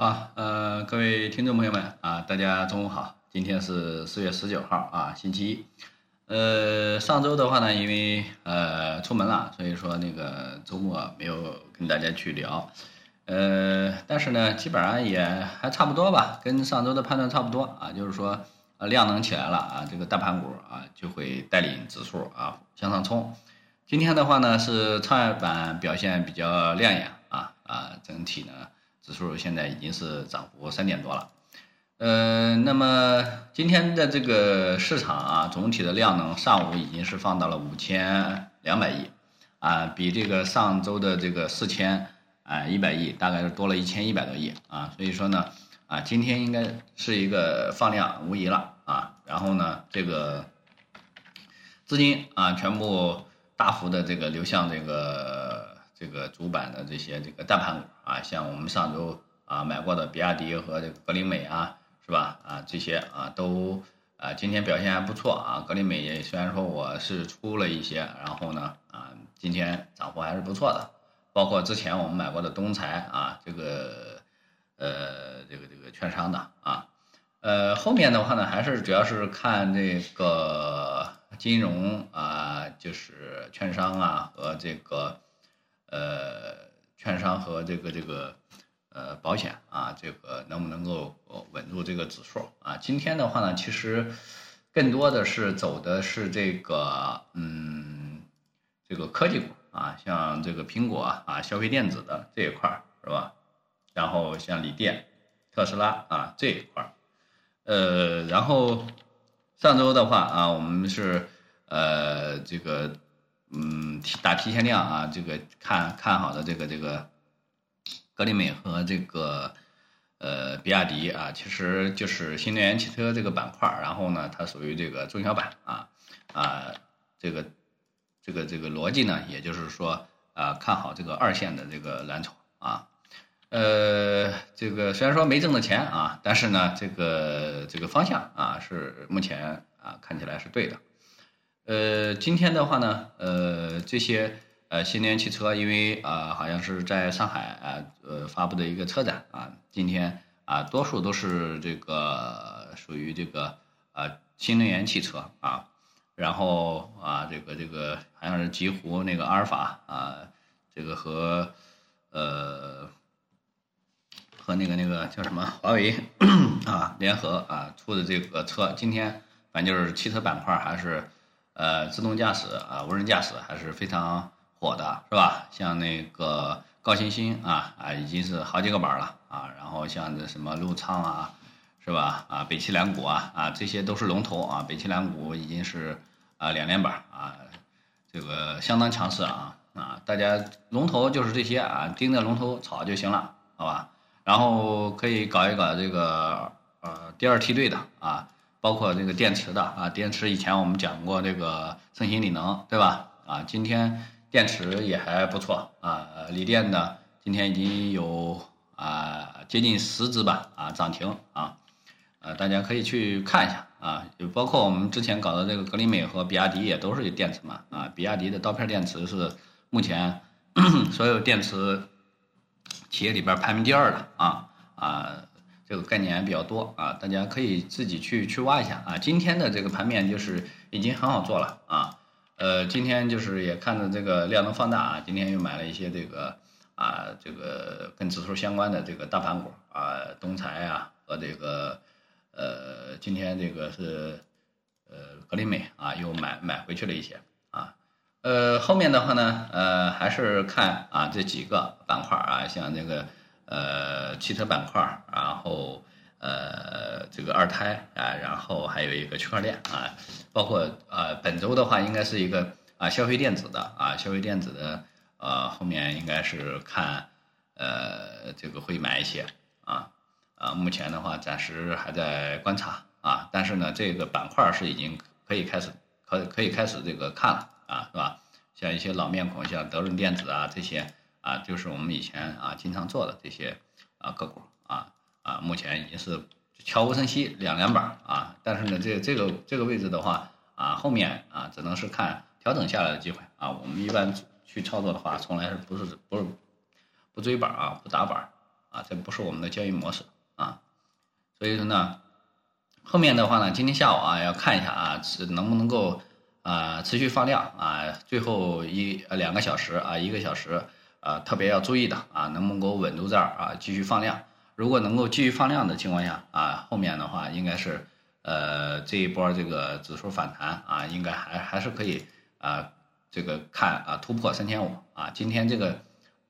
好，呃，各位听众朋友们啊，大家中午好。今天是四月十九号啊，星期一。呃，上周的话呢，因为呃出门了，所以说那个周末没有跟大家去聊。呃，但是呢，基本上也还差不多吧，跟上周的判断差不多啊，就是说呃量能起来了啊，这个大盘股啊就会带领指数啊向上冲。今天的话呢，是创业板表现比较亮眼啊啊，整体呢。指数现在已经是涨幅三点多了，呃，那么今天的这个市场啊，总体的量能上午已经是放到了五千两百亿，啊，比这个上周的这个四千啊一百亿，大概是多了一千一百多亿啊，所以说呢，啊，今天应该是一个放量无疑了啊，然后呢，这个资金啊全部大幅的这个流向这个。这个主板的这些这个大盘股啊，像我们上周啊买过的比亚迪和这个格林美啊，是吧？啊，这些啊都啊今天表现还不错啊。格林美也虽然说我是出了一些，然后呢啊今天涨幅还是不错的。包括之前我们买过的东财啊，这个呃这个这个券商的啊，呃后面的话呢还是主要是看这个金融啊，就是券商啊和这个。呃，券商和这个这个呃保险啊，这个能不能够稳住这个指数啊？今天的话呢，其实更多的是走的是这个嗯，这个科技股啊，像这个苹果啊，消费电子的这一块儿是吧？然后像锂电、特斯拉啊这一块儿，呃，然后上周的话啊，我们是呃这个。嗯，提打提前量啊，这个看看好的这个这个格力美和这个呃比亚迪啊，其实就是新能源汽车这个板块然后呢，它属于这个中小板啊啊，这个这个这个逻辑呢，也就是说啊，看好这个二线的这个蓝筹啊，呃，这个虽然说没挣的钱啊，但是呢，这个这个方向啊是目前啊看起来是对的。呃，今天的话呢，呃，这些呃新能源汽车，因为啊，好像是在上海啊，呃，发布的一个车展啊，今天啊，多数都是这个属于这个啊新能源汽车啊，然后啊，这个这个好像是极狐那个阿尔法啊，这个和呃和那个那个叫什么华为啊联合啊出的这个车，今天反正就是汽车板块还是。呃，自动驾驶啊，无人驾驶还是非常火的，是吧？像那个高新兴啊啊，已经是好几个板了啊。然后像这什么陆畅啊，是吧？啊，北汽蓝谷啊啊，这些都是龙头啊。北汽蓝谷已经是啊两连板啊，这个相当强势啊啊。大家龙头就是这些啊，盯着龙头炒就行了，好吧？然后可以搞一搞这个呃第二梯队的啊。包括这个电池的啊，电池以前我们讲过这个盛鑫锂能，对吧？啊，今天电池也还不错啊，锂电的今天已经有啊接近十只吧啊涨停啊，呃，大家可以去看一下啊，包括我们之前搞的这个格林美和比亚迪也都是电池嘛啊，比亚迪的刀片电池是目前 所有电池企业里边排名第二的啊啊。这个概念比较多啊，大家可以自己去去挖一下啊。今天的这个盘面就是已经很好做了啊，呃，今天就是也看着这个量能放大啊，今天又买了一些这个啊，这个跟指数相关的这个大盘股啊，东财啊和这个呃，今天这个是呃格林美啊，又买买回去了一些啊，呃，后面的话呢，呃，还是看啊这几个板块啊，像这个。呃，汽车板块然后呃，这个二胎啊，然后还有一个区块链啊，包括呃，本周的话应该是一个啊，消费电子的啊，消费电子的呃，后面应该是看呃，这个会买一些啊啊，目前的话暂时还在观察啊，但是呢，这个板块是已经可以开始可可以开始这个看了啊，是吧？像一些老面孔，像德润电子啊这些。啊，就是我们以前啊经常做的这些啊个股啊啊，目前已经是悄无声息两连板啊，但是呢，这这个这个位置的话啊，后面啊只能是看调整下来的机会啊。我们一般去操作的话，从来是不是不是不追板啊，不打板啊。啊，这不是我们的交易模式啊，所以说呢，后面的话呢，今天下午啊要看一下啊，是能不能够啊持续放量啊，最后一两个小时啊，一个小时啊，特别要注意的啊，能不能够稳住这儿啊，继续放量。如果能够继续放量的情况下啊，后面的话应该是呃这一波这个指数反弹啊，应该还还是可以啊，这个看啊突破三千五啊，今天这个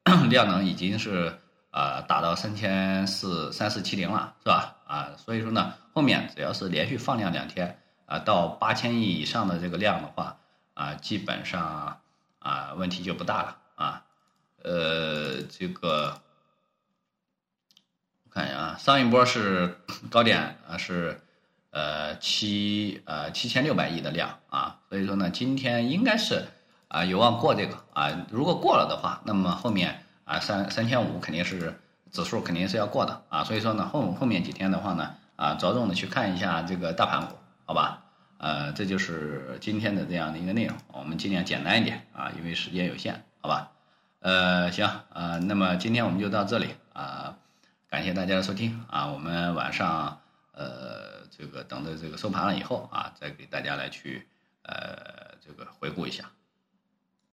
量能已经是啊达到三千四三四七零了，是吧？啊，所以说呢，后面只要是连续放量两天啊，到八千亿以上的这个量的话啊，基本上啊问题就不大了啊，呃这个我。看一下啊，上一波是高点啊，是呃七呃七千六百亿的量啊，所以说呢，今天应该是啊有望过这个啊，如果过了的话，那么后面啊三三千五肯定是指数肯定是要过的啊，所以说呢后后面几天的话呢啊着重的去看一下这个大盘股，好吧？呃，这就是今天的这样的一个内容，我们尽量简单一点啊，因为时间有限，好吧？呃，行啊，那么今天我们就到这里啊。感谢大家的收听啊！我们晚上呃，这个等着这个收盘了以后啊，再给大家来去呃，这个回顾一下。